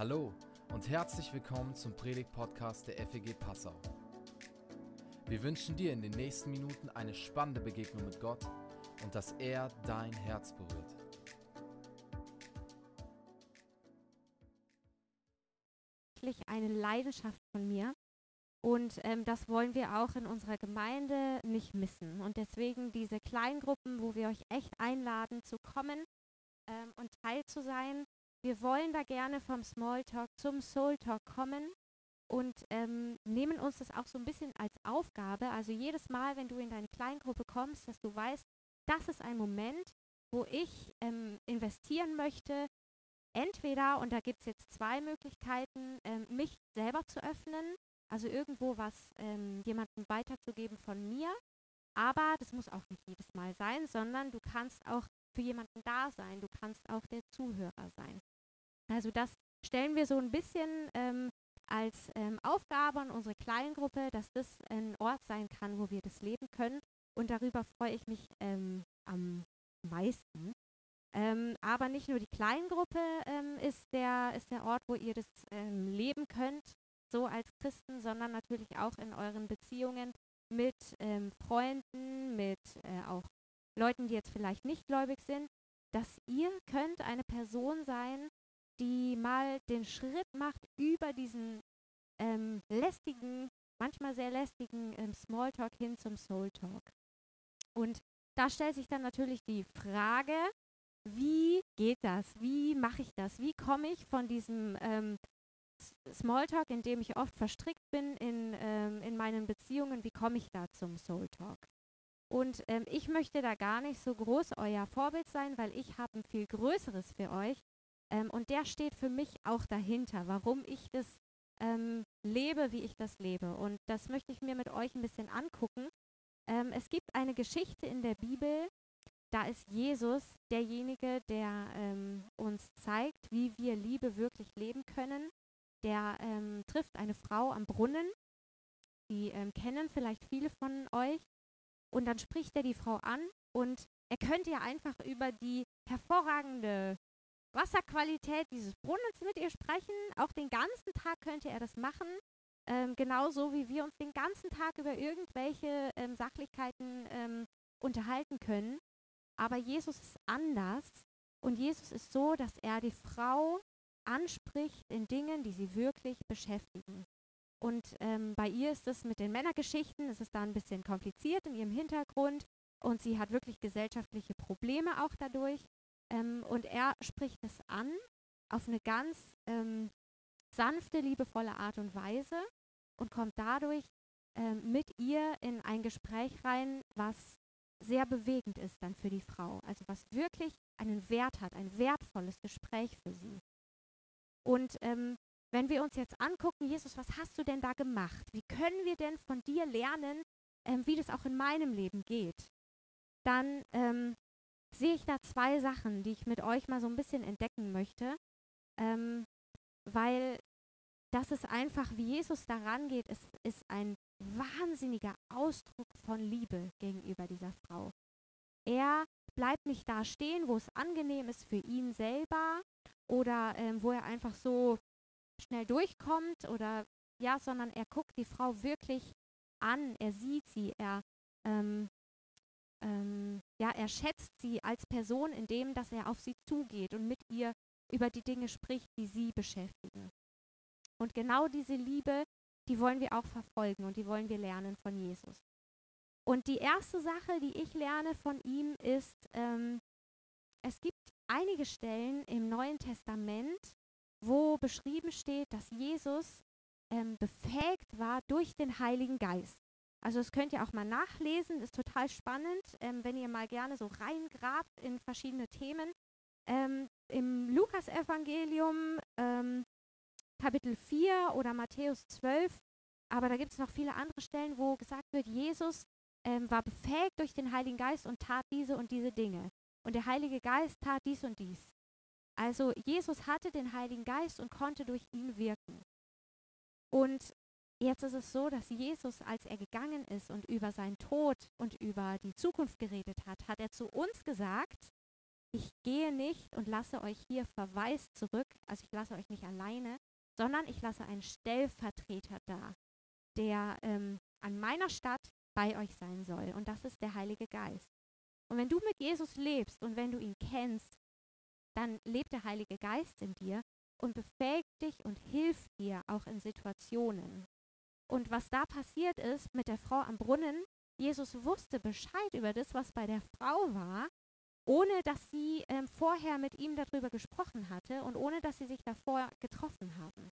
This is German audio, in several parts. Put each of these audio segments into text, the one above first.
Hallo und herzlich willkommen zum Predigt-Podcast der FEG Passau. Wir wünschen dir in den nächsten Minuten eine spannende Begegnung mit Gott und dass er dein Herz berührt. Eine Leidenschaft von mir. Und ähm, das wollen wir auch in unserer Gemeinde nicht missen. Und deswegen diese Kleingruppen, wo wir euch echt einladen zu kommen ähm, und teil zu sein. Wir wollen da gerne vom Smalltalk zum Soul Talk kommen und ähm, nehmen uns das auch so ein bisschen als Aufgabe. Also jedes Mal, wenn du in deine Kleingruppe kommst, dass du weißt, das ist ein Moment, wo ich ähm, investieren möchte. Entweder, und da gibt es jetzt zwei Möglichkeiten, ähm, mich selber zu öffnen also irgendwo was ähm, jemandem weiterzugeben von mir. Aber das muss auch nicht jedes Mal sein, sondern du kannst auch für jemanden da sein. Du kannst auch der Zuhörer sein. Also das stellen wir so ein bisschen ähm, als ähm, Aufgabe an unsere Kleingruppe, dass das ein Ort sein kann, wo wir das leben können. Und darüber freue ich mich ähm, am meisten. Ähm, aber nicht nur die Kleingruppe ähm, ist, der, ist der Ort, wo ihr das ähm, leben könnt, so als Christen, sondern natürlich auch in euren Beziehungen mit Freunden, mit äh, auch Leuten, die jetzt vielleicht nicht gläubig sind, dass ihr könnt eine Person sein, die mal den Schritt macht über diesen ähm, lästigen, manchmal sehr lästigen ähm, Smalltalk hin zum Soul Talk. Und da stellt sich dann natürlich die Frage, wie geht das? Wie mache ich das? Wie komme ich von diesem ähm, Smalltalk, in dem ich oft verstrickt bin in, ähm, in meinen Beziehungen, wie komme ich da zum Soul Talk? Und ähm, ich möchte da gar nicht so groß euer Vorbild sein, weil ich habe ein viel größeres für euch. Ähm, und der steht für mich auch dahinter, warum ich das ähm, lebe, wie ich das lebe. Und das möchte ich mir mit euch ein bisschen angucken. Ähm, es gibt eine Geschichte in der Bibel, da ist Jesus derjenige, der ähm, uns zeigt, wie wir Liebe wirklich leben können der ähm, trifft eine Frau am Brunnen. Die ähm, kennen vielleicht viele von euch. Und dann spricht er die Frau an und er könnte ja einfach über die hervorragende Wasserqualität dieses Brunnens mit ihr sprechen. Auch den ganzen Tag könnte er das machen. Ähm, genauso wie wir uns den ganzen Tag über irgendwelche ähm, Sachlichkeiten ähm, unterhalten können. Aber Jesus ist anders. Und Jesus ist so, dass er die Frau anspricht in Dingen, die sie wirklich beschäftigen. Und ähm, bei ihr ist es mit den Männergeschichten, es ist da ein bisschen kompliziert in ihrem Hintergrund und sie hat wirklich gesellschaftliche Probleme auch dadurch. Ähm, und er spricht es an auf eine ganz ähm, sanfte, liebevolle Art und Weise und kommt dadurch ähm, mit ihr in ein Gespräch rein, was sehr bewegend ist dann für die Frau. Also was wirklich einen Wert hat, ein wertvolles Gespräch für sie. Und ähm, wenn wir uns jetzt angucken, Jesus, was hast du denn da gemacht? Wie können wir denn von dir lernen, ähm, wie das auch in meinem Leben geht? Dann ähm, sehe ich da zwei Sachen, die ich mit euch mal so ein bisschen entdecken möchte, ähm, weil das ist einfach, wie Jesus daran geht, ist, ist ein wahnsinniger Ausdruck von Liebe gegenüber dieser Frau. Er bleibt nicht da stehen, wo es angenehm ist für ihn selber, oder ähm, wo er einfach so schnell durchkommt oder ja, sondern er guckt die Frau wirklich an, er sieht sie, er ähm, ähm, ja, er schätzt sie als Person, indem dass er auf sie zugeht und mit ihr über die Dinge spricht, die sie beschäftigen. Und genau diese Liebe, die wollen wir auch verfolgen und die wollen wir lernen von Jesus. Und die erste Sache, die ich lerne von ihm, ist, ähm, es gibt einige Stellen im Neuen Testament, wo beschrieben steht, dass Jesus ähm, befähigt war durch den Heiligen Geist. Also das könnt ihr auch mal nachlesen, ist total spannend, ähm, wenn ihr mal gerne so reingrabt in verschiedene Themen. Ähm, Im Lukas-Evangelium ähm, Kapitel 4 oder Matthäus 12, aber da gibt es noch viele andere Stellen, wo gesagt wird, Jesus ähm, war befähigt durch den Heiligen Geist und tat diese und diese Dinge. Und der Heilige Geist tat dies und dies. Also Jesus hatte den Heiligen Geist und konnte durch ihn wirken. Und jetzt ist es so, dass Jesus, als er gegangen ist und über seinen Tod und über die Zukunft geredet hat, hat er zu uns gesagt, ich gehe nicht und lasse euch hier verwaist zurück, also ich lasse euch nicht alleine, sondern ich lasse einen Stellvertreter da, der ähm, an meiner Stadt bei euch sein soll. Und das ist der Heilige Geist. Und wenn du mit Jesus lebst und wenn du ihn kennst, dann lebt der Heilige Geist in dir und befähigt dich und hilft dir auch in Situationen. Und was da passiert ist mit der Frau am Brunnen, Jesus wusste Bescheid über das, was bei der Frau war, ohne dass sie ähm, vorher mit ihm darüber gesprochen hatte und ohne dass sie sich davor getroffen haben.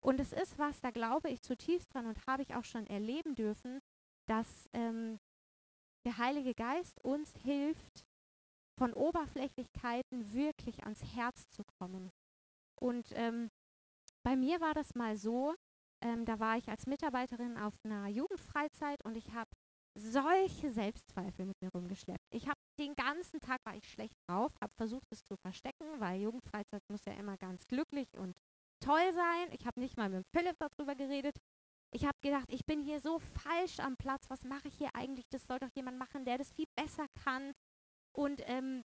Und es ist was, da glaube ich zutiefst dran und habe ich auch schon erleben dürfen, dass ähm, der Heilige Geist uns hilft, von Oberflächlichkeiten wirklich ans Herz zu kommen. Und ähm, bei mir war das mal so, ähm, da war ich als Mitarbeiterin auf einer Jugendfreizeit und ich habe solche Selbstzweifel mit mir rumgeschleppt. Ich habe den ganzen Tag war ich schlecht drauf, habe versucht es zu verstecken, weil Jugendfreizeit muss ja immer ganz glücklich und toll sein. Ich habe nicht mal mit Philipp darüber geredet. Ich habe gedacht, ich bin hier so falsch am Platz. Was mache ich hier eigentlich? Das soll doch jemand machen, der das viel besser kann. Und ähm,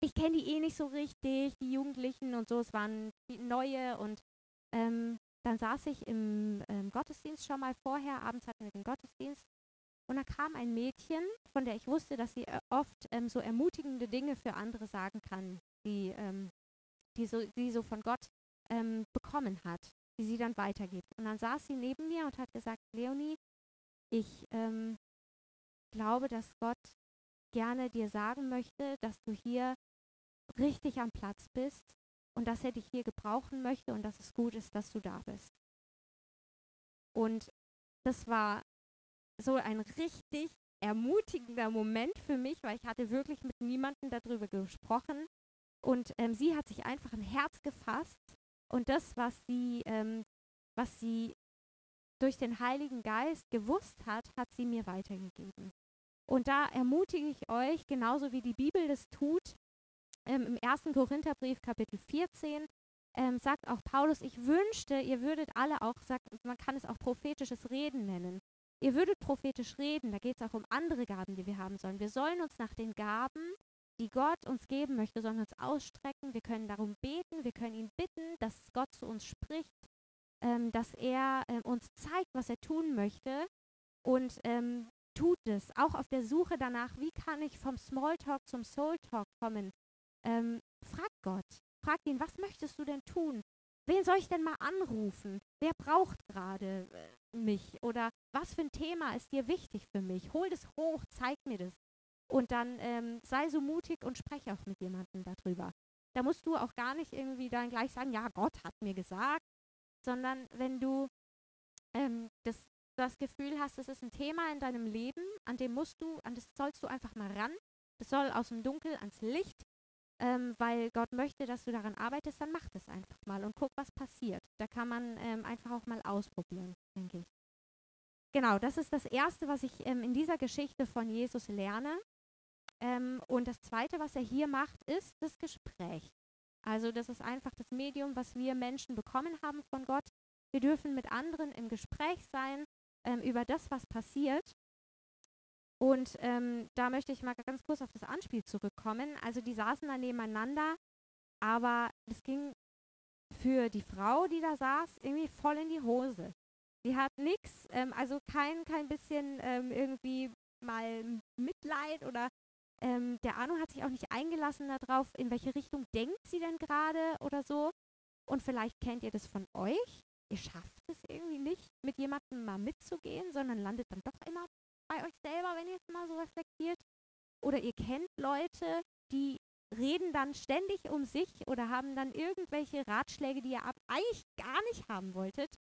ich kenne die eh nicht so richtig, die Jugendlichen und so. Es waren neue und ähm, dann saß ich im ähm, Gottesdienst schon mal vorher. Abends hatten wir den Gottesdienst und da kam ein Mädchen, von der ich wusste, dass sie äh, oft ähm, so ermutigende Dinge für andere sagen kann, die, ähm, die, so, die so von Gott ähm, bekommen hat, die sie dann weitergibt. Und dann saß sie neben mir und hat gesagt, Leonie, ich ähm, glaube, dass Gott gerne dir sagen möchte, dass du hier richtig am Platz bist und dass er dich hier gebrauchen möchte und dass es gut ist, dass du da bist. Und das war so ein richtig ermutigender Moment für mich, weil ich hatte wirklich mit niemandem darüber gesprochen. Und ähm, sie hat sich einfach ein Herz gefasst und das, was sie, ähm, was sie durch den Heiligen Geist gewusst hat, hat sie mir weitergegeben. Und da ermutige ich euch, genauso wie die Bibel das tut, ähm, im 1. Korintherbrief Kapitel 14, ähm, sagt auch Paulus, ich wünschte, ihr würdet alle auch, sagt, man kann es auch prophetisches Reden nennen. Ihr würdet prophetisch reden, da geht es auch um andere Gaben, die wir haben sollen. Wir sollen uns nach den Gaben, die Gott uns geben möchte, sollen uns ausstrecken. Wir können darum beten, wir können ihn bitten, dass Gott zu uns spricht, ähm, dass er äh, uns zeigt, was er tun möchte und ähm, tut es. Auch auf der Suche danach, wie kann ich vom Smalltalk zum Soultalk kommen. Ähm, frag Gott, frag ihn, was möchtest du denn tun? Wen soll ich denn mal anrufen? Wer braucht gerade äh, mich? Oder was für ein Thema ist dir wichtig für mich? Hol das hoch, zeig mir das. Und dann ähm, sei so mutig und spreche auch mit jemandem darüber. Da musst du auch gar nicht irgendwie dann gleich sagen, ja, Gott hat mir gesagt, sondern wenn du ähm, das, das Gefühl hast, es ist ein Thema in deinem Leben, an dem musst du, an das sollst du einfach mal ran. Das soll aus dem Dunkel ans Licht ähm, weil Gott möchte, dass du daran arbeitest, dann mach das einfach mal und guck, was passiert. Da kann man ähm, einfach auch mal ausprobieren, denke ich. Genau, das ist das Erste, was ich ähm, in dieser Geschichte von Jesus lerne. Ähm, und das Zweite, was er hier macht, ist das Gespräch. Also das ist einfach das Medium, was wir Menschen bekommen haben von Gott. Wir dürfen mit anderen im Gespräch sein ähm, über das, was passiert. Und ähm, da möchte ich mal ganz kurz auf das Anspiel zurückkommen. Also die saßen da nebeneinander, aber es ging für die Frau, die da saß, irgendwie voll in die Hose. Die hat nichts, ähm, also kein, kein bisschen ähm, irgendwie mal Mitleid oder ähm, der Arno hat sich auch nicht eingelassen darauf, in welche Richtung denkt sie denn gerade oder so. Und vielleicht kennt ihr das von euch. Ihr schafft es irgendwie nicht, mit jemandem mal mitzugehen, sondern landet dann doch immer ihr es mal so reflektiert? Oder ihr kennt Leute, die reden dann ständig um sich oder haben dann irgendwelche Ratschläge, die ihr eigentlich gar nicht haben wolltet.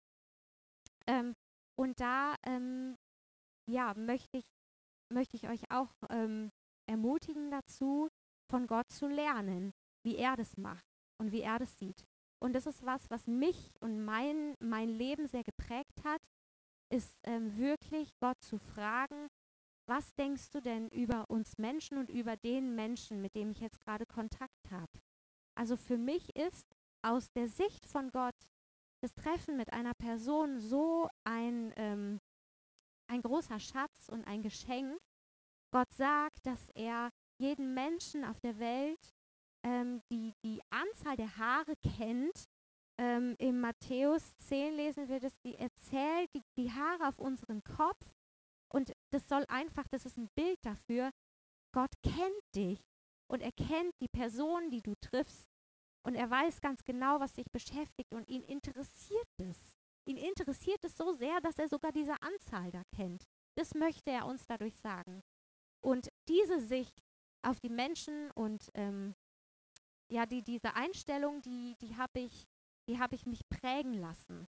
Ähm, und da ähm, ja, möchte ich, möchte ich euch auch ähm, ermutigen dazu, von Gott zu lernen, wie er das macht und wie er das sieht. Und das ist was, was mich und mein, mein Leben sehr geprägt hat, ist ähm, wirklich Gott zu fragen, was denkst du denn über uns Menschen und über den Menschen, mit dem ich jetzt gerade Kontakt habe? Also für mich ist aus der Sicht von Gott das Treffen mit einer Person so ein, ähm, ein großer Schatz und ein Geschenk. Gott sagt, dass er jeden Menschen auf der Welt ähm, die, die Anzahl der Haare kennt. Ähm, Im Matthäus 10 lesen wir das, die erzählt die, die Haare auf unserem Kopf. Und das soll einfach, das ist ein Bild dafür, Gott kennt dich und er kennt die Person, die du triffst. Und er weiß ganz genau, was dich beschäftigt und ihn interessiert es. Ihn interessiert es so sehr, dass er sogar diese Anzahl da kennt. Das möchte er uns dadurch sagen. Und diese Sicht auf die Menschen und ähm, ja, die, diese Einstellung, die, die habe ich, die ich mich prägen lassen.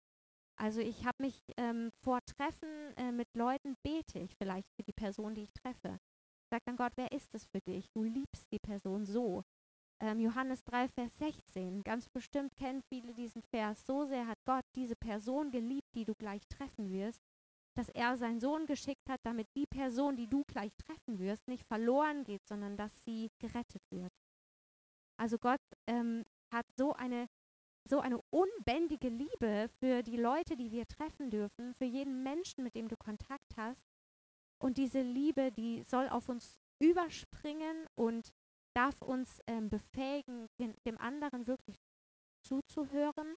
Also ich habe mich ähm, vor Treffen äh, mit Leuten bete ich vielleicht für die Person, die ich treffe. Sag dann Gott, wer ist es für dich? Du liebst die Person so. Ähm, Johannes 3, Vers 16. Ganz bestimmt kennen viele diesen Vers. So sehr hat Gott diese Person geliebt, die du gleich treffen wirst, dass er seinen Sohn geschickt hat, damit die Person, die du gleich treffen wirst, nicht verloren geht, sondern dass sie gerettet wird. Also Gott ähm, hat so eine, so eine unbändige Liebe für die Leute, die wir treffen dürfen, für jeden Menschen, mit dem du Kontakt hast. Und diese Liebe, die soll auf uns überspringen und darf uns ähm, befähigen, den, dem anderen wirklich zuzuhören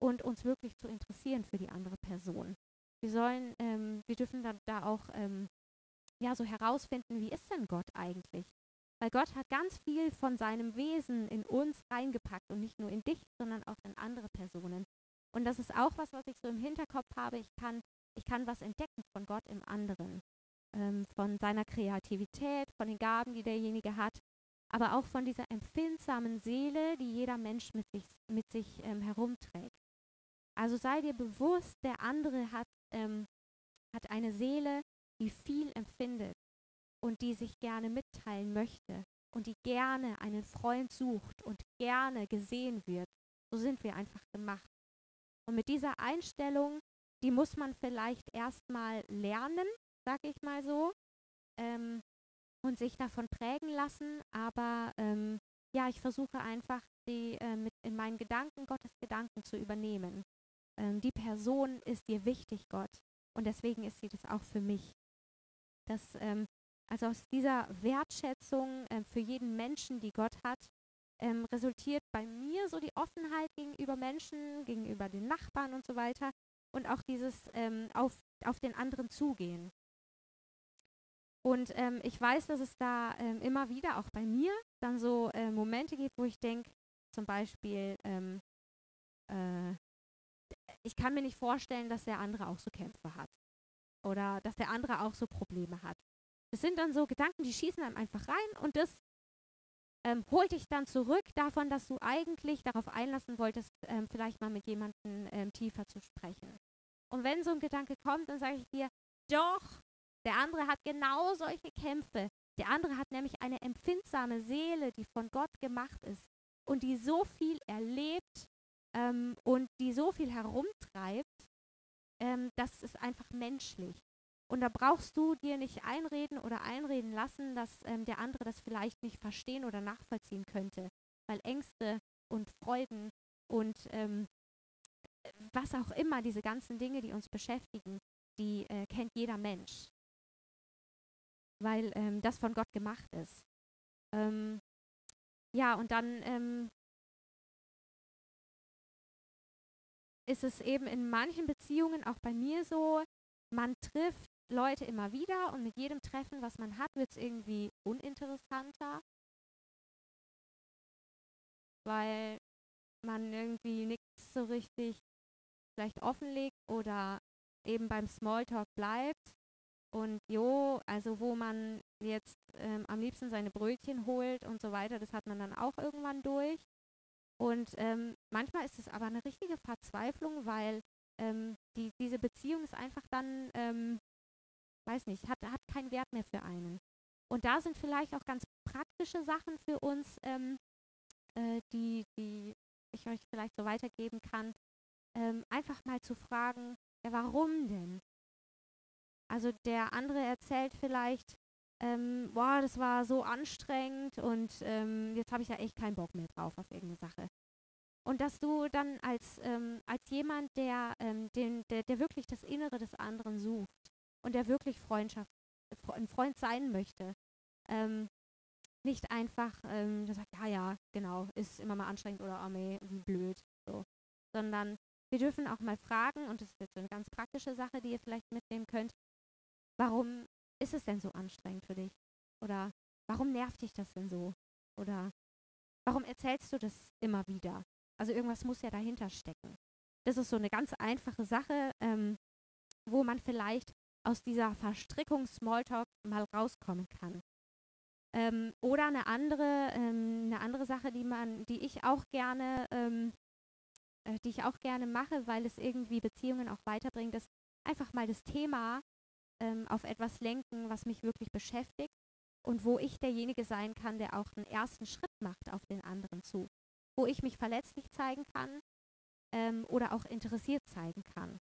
und uns wirklich zu interessieren für die andere Person. Wir sollen, ähm, wir dürfen dann da auch ähm, ja so herausfinden, wie ist denn Gott eigentlich? Weil Gott hat ganz viel von seinem Wesen in uns reingepackt und nicht nur in dich, sondern auch in andere Personen. Und das ist auch was, was ich so im Hinterkopf habe. Ich kann, ich kann was entdecken von Gott im anderen, ähm, von seiner Kreativität, von den Gaben, die derjenige hat, aber auch von dieser empfindsamen Seele, die jeder Mensch mit sich, mit sich ähm, herumträgt. Also sei dir bewusst, der andere hat, ähm, hat eine Seele, die viel empfindet und die sich gerne mitteilen möchte und die gerne einen Freund sucht und gerne gesehen wird. So sind wir einfach gemacht. Und mit dieser Einstellung, die muss man vielleicht erstmal lernen, sag ich mal so, ähm, und sich davon prägen lassen. Aber ähm, ja, ich versuche einfach, die äh, mit in meinen Gedanken Gottes Gedanken zu übernehmen. Ähm, die Person ist dir wichtig, Gott. Und deswegen ist sie das auch für mich. Das ähm, also aus dieser Wertschätzung äh, für jeden Menschen, die Gott hat, ähm, resultiert bei mir so die Offenheit gegenüber Menschen, gegenüber den Nachbarn und so weiter und auch dieses ähm, auf, auf den anderen zugehen. Und ähm, ich weiß, dass es da ähm, immer wieder auch bei mir dann so äh, Momente gibt, wo ich denke, zum Beispiel, ähm, äh, ich kann mir nicht vorstellen, dass der andere auch so Kämpfe hat oder dass der andere auch so Probleme hat. Das sind dann so Gedanken, die schießen einem einfach rein und das ähm, holt dich dann zurück davon, dass du eigentlich darauf einlassen wolltest, ähm, vielleicht mal mit jemandem ähm, tiefer zu sprechen. Und wenn so ein Gedanke kommt, dann sage ich dir, doch, der andere hat genau solche Kämpfe. Der andere hat nämlich eine empfindsame Seele, die von Gott gemacht ist und die so viel erlebt ähm, und die so viel herumtreibt, ähm, das ist einfach menschlich. Und da brauchst du dir nicht einreden oder einreden lassen, dass ähm, der andere das vielleicht nicht verstehen oder nachvollziehen könnte. Weil Ängste und Freuden und ähm, was auch immer, diese ganzen Dinge, die uns beschäftigen, die äh, kennt jeder Mensch. Weil ähm, das von Gott gemacht ist. Ähm, ja, und dann ähm, ist es eben in manchen Beziehungen, auch bei mir so, man trifft Leute immer wieder und mit jedem Treffen, was man hat, wird es irgendwie uninteressanter, weil man irgendwie nichts so richtig vielleicht offenlegt oder eben beim Smalltalk bleibt. Und jo, also wo man jetzt ähm, am liebsten seine Brötchen holt und so weiter, das hat man dann auch irgendwann durch. Und ähm, manchmal ist es aber eine richtige Verzweiflung, weil ähm, die, diese Beziehung ist einfach dann ähm, weiß nicht, hat, hat keinen Wert mehr für einen. Und da sind vielleicht auch ganz praktische Sachen für uns, ähm, äh, die, die ich euch vielleicht so weitergeben kann. Ähm, einfach mal zu fragen, ja, warum denn? Also der andere erzählt vielleicht, ähm, boah, das war so anstrengend und ähm, jetzt habe ich ja echt keinen Bock mehr drauf auf irgendeine Sache. Und dass du dann als, ähm, als jemand, der, ähm, den, der, der wirklich das Innere des anderen sucht, und der wirklich Freundschaft, ein Freund sein möchte, ähm, nicht einfach ähm, sagt, ja, ja, genau, ist immer mal anstrengend oder oh, nee, wie blöd, so. Sondern wir dürfen auch mal fragen, und das ist jetzt eine ganz praktische Sache, die ihr vielleicht mitnehmen könnt, warum ist es denn so anstrengend für dich? Oder warum nervt dich das denn so? Oder warum erzählst du das immer wieder? Also irgendwas muss ja dahinter stecken. Das ist so eine ganz einfache Sache, ähm, wo man vielleicht aus dieser Verstrickung Smalltalk mal rauskommen kann. Ähm, oder eine andere, ähm, eine andere Sache, die man, die ich auch gerne, ähm, äh, die ich auch gerne mache, weil es irgendwie Beziehungen auch weiterbringt, ist einfach mal das Thema ähm, auf etwas lenken, was mich wirklich beschäftigt und wo ich derjenige sein kann, der auch einen ersten Schritt macht auf den anderen zu, wo ich mich verletzlich zeigen kann ähm, oder auch interessiert zeigen kann.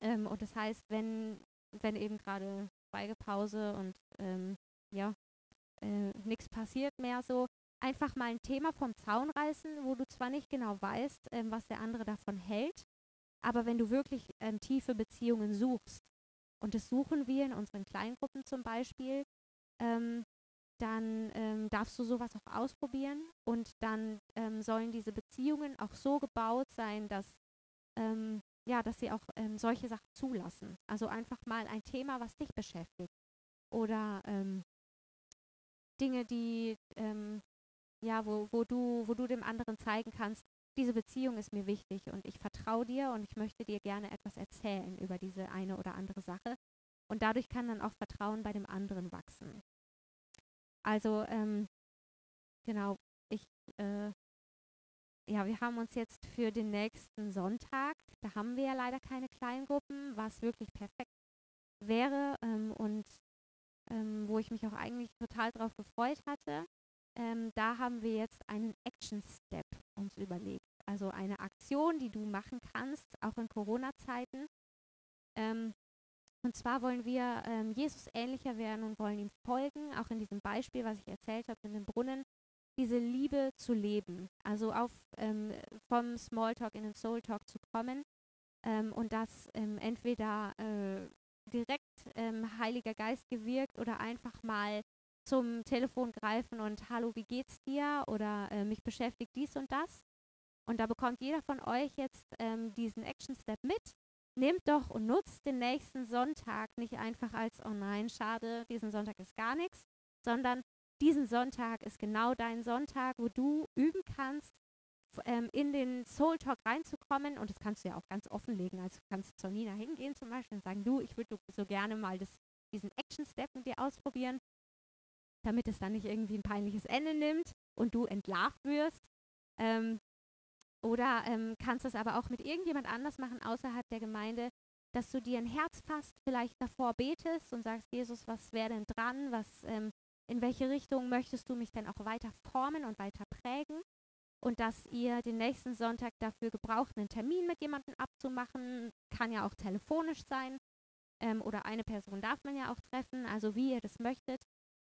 Ähm, und das heißt, wenn, wenn eben gerade Schweigepause und ähm, ja, äh, nichts passiert mehr so, einfach mal ein Thema vom Zaun reißen, wo du zwar nicht genau weißt, ähm, was der andere davon hält, aber wenn du wirklich ähm, tiefe Beziehungen suchst, und das suchen wir in unseren Kleingruppen zum Beispiel, ähm, dann ähm, darfst du sowas auch ausprobieren und dann ähm, sollen diese Beziehungen auch so gebaut sein, dass, ja, dass sie auch ähm, solche Sachen zulassen. Also einfach mal ein Thema, was dich beschäftigt oder ähm, Dinge, die ähm, ja, wo, wo du, wo du dem anderen zeigen kannst, diese Beziehung ist mir wichtig und ich vertraue dir und ich möchte dir gerne etwas erzählen über diese eine oder andere Sache. Und dadurch kann dann auch Vertrauen bei dem anderen wachsen. Also ähm, genau, ich, äh, ja, wir haben uns jetzt für den nächsten Sonntag, da haben wir ja leider keine Kleingruppen, was wirklich perfekt wäre ähm, und ähm, wo ich mich auch eigentlich total drauf gefreut hatte. Ähm, da haben wir jetzt einen Action Step uns überlegt. Also eine Aktion, die du machen kannst, auch in Corona-Zeiten. Ähm, und zwar wollen wir ähm, Jesus ähnlicher werden und wollen ihm folgen, auch in diesem Beispiel, was ich erzählt habe, in dem Brunnen, diese Liebe zu leben. Also auf, ähm, vom Smalltalk in den Soul Talk zu kommen ähm, und das ähm, entweder äh, direkt ähm, Heiliger Geist gewirkt oder einfach mal zum Telefon greifen und Hallo, wie geht's dir? Oder äh, mich beschäftigt dies und das. Und da bekommt jeder von euch jetzt ähm, diesen Action Step mit nehmt doch und nutzt den nächsten Sonntag nicht einfach als, oh nein, schade, diesen Sonntag ist gar nichts, sondern diesen Sonntag ist genau dein Sonntag, wo du üben kannst, ähm, in den Soul Talk reinzukommen. Und das kannst du ja auch ganz offenlegen. Also du kannst zur Nina hingehen zum Beispiel und sagen, du, ich würde so gerne mal das, diesen Action Step mit dir ausprobieren, damit es dann nicht irgendwie ein peinliches Ende nimmt und du entlarvt wirst. Ähm, oder ähm, kannst es aber auch mit irgendjemand anders machen außerhalb der Gemeinde, dass du dir ein Herz fasst, vielleicht davor betest und sagst, Jesus, was wäre denn dran? Was, ähm, in welche Richtung möchtest du mich denn auch weiter formen und weiter prägen? Und dass ihr den nächsten Sonntag dafür gebraucht, einen Termin mit jemandem abzumachen, kann ja auch telefonisch sein. Ähm, oder eine Person darf man ja auch treffen, also wie ihr das möchtet.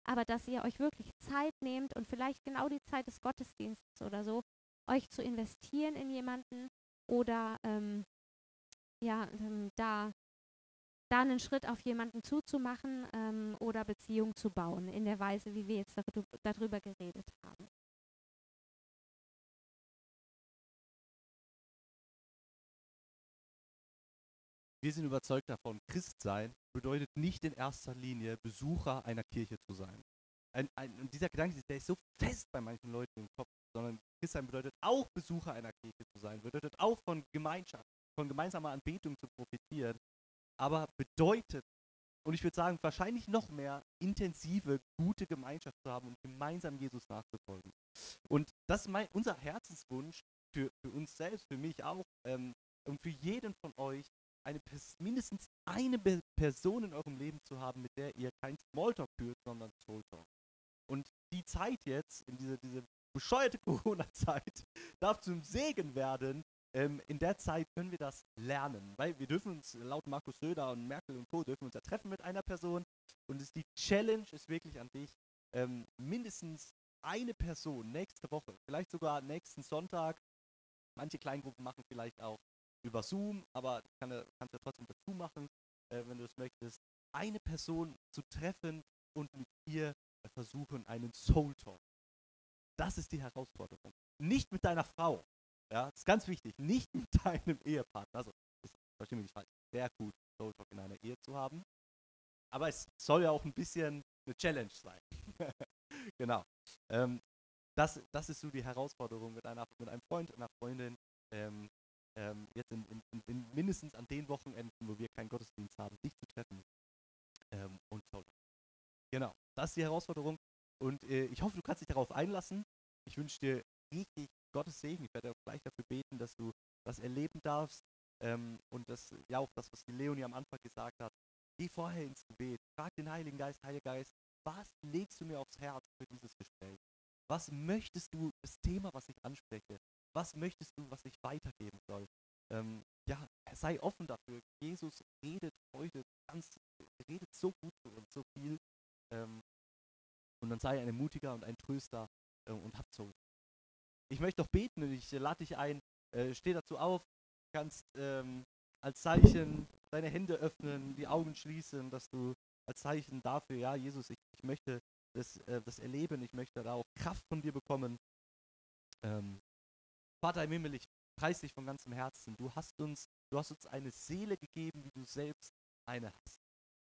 Aber dass ihr euch wirklich Zeit nehmt und vielleicht genau die Zeit des Gottesdienstes oder so, euch zu investieren in jemanden oder ähm, ja, ähm, da, da einen Schritt auf jemanden zuzumachen ähm, oder Beziehung zu bauen, in der Weise, wie wir jetzt darüber geredet haben. Wir sind überzeugt davon, Christsein bedeutet nicht in erster Linie Besucher einer Kirche zu sein. Ein, ein, und dieser Gedanke, der ist so fest bei manchen Leuten im Kopf, sondern Christsein bedeutet auch Besucher einer Kirche zu sein, bedeutet auch von Gemeinschaft, von gemeinsamer Anbetung zu profitieren, aber bedeutet, und ich würde sagen, wahrscheinlich noch mehr intensive, gute Gemeinschaft zu haben und gemeinsam Jesus nachzufolgen. Und das ist mein, unser Herzenswunsch für, für uns selbst, für mich auch ähm, und für jeden von euch, eine mindestens eine Person in eurem Leben zu haben, mit der ihr kein Smalltalk führt, sondern Soultalk. Und die Zeit jetzt, in diese, diese bescheuerte Corona-Zeit darf zum Segen werden. Ähm, in der Zeit können wir das lernen, weil wir dürfen uns laut Markus Söder und Merkel und Co. dürfen uns ja treffen mit einer Person und es, die Challenge ist wirklich an dich, ähm, mindestens eine Person nächste Woche, vielleicht sogar nächsten Sonntag, manche Kleingruppen machen vielleicht auch über Zoom, aber kann, kannst du ja trotzdem dazu machen, äh, wenn du es möchtest, eine Person zu treffen und mit ihr versuchen, einen Soul Talk. Das ist die Herausforderung. Nicht mit deiner Frau. Ja, das ist ganz wichtig. Nicht mit deinem Ehepartner. Also, das verstehe mich. Sehr gut, Soul Talk in einer Ehe zu haben. Aber es soll ja auch ein bisschen eine Challenge sein. genau. Ähm, das, das ist so die Herausforderung mit, einer, mit einem Freund, einer Freundin, ähm, ähm, jetzt in, in, in, mindestens an den Wochenenden, wo wir keinen Gottesdienst haben, dich zu treffen. Ähm, und so. Genau, das ist die Herausforderung. Und äh, ich hoffe, du kannst dich darauf einlassen. Ich wünsche dir richtig Gottes Segen. Ich werde auch gleich dafür beten, dass du das erleben darfst. Ähm, und das, ja, auch das, was die Leonie am Anfang gesagt hat. Geh vorher ins Gebet. Frag den Heiligen Geist, Heiliger Geist, was legst du mir aufs Herz für dieses Gespräch? Was möchtest du, das Thema, was ich anspreche, was möchtest du, was ich weitergeben soll? Ähm, ja, sei offen dafür. Jesus redet heute ganz, redet so gut uns, so viel. Ähm, und dann sei ein Mutiger und ein Tröster äh, und hab so. Ich möchte noch beten und ich lade dich ein, äh, steh dazu auf, kannst ähm, als Zeichen deine Hände öffnen, die Augen schließen, dass du als Zeichen dafür, ja, Jesus, ich, ich möchte das, äh, das erleben, ich möchte da auch Kraft von dir bekommen. Ähm, Vater im Himmel, ich preise dich von ganzem Herzen. Du hast uns, du hast uns eine Seele gegeben, wie du selbst eine hast.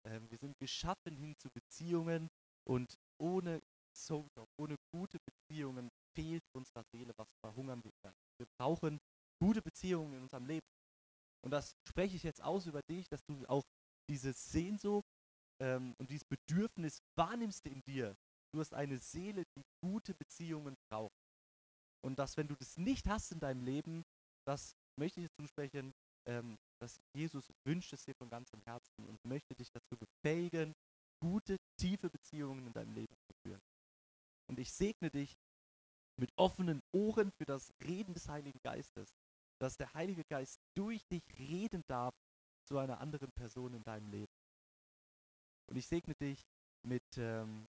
Ähm, wir sind geschaffen hin zu Beziehungen und ohne Soul ohne gute Beziehungen fehlt unserer Seele was, verhungern wir. Wir brauchen gute Beziehungen in unserem Leben. Und das spreche ich jetzt aus über dich, dass du auch diese Sehnsucht ähm, und dieses Bedürfnis wahrnimmst in dir. Du hast eine Seele, die gute Beziehungen braucht. Und dass, wenn du das nicht hast in deinem Leben, das möchte ich dir zusprechen, ähm, dass Jesus wünscht es dir von ganzem Herzen und möchte dich dazu befähigen, gute, tiefe Beziehungen in deinem Leben zu führen. Und ich segne dich mit offenen Ohren für das Reden des Heiligen Geistes, dass der Heilige Geist durch dich reden darf zu einer anderen Person in deinem Leben. Und ich segne dich mit, ähm,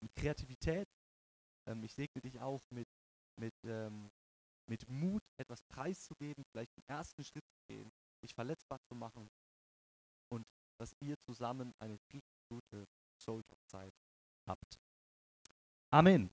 mit Kreativität. Ähm, ich segne dich auch mit, mit, ähm, mit Mut, etwas preiszugeben, vielleicht den ersten Schritt zu gehen, dich verletzbar zu machen und dass ihr zusammen eine richtig gute Soul-Zeit habt. Amen.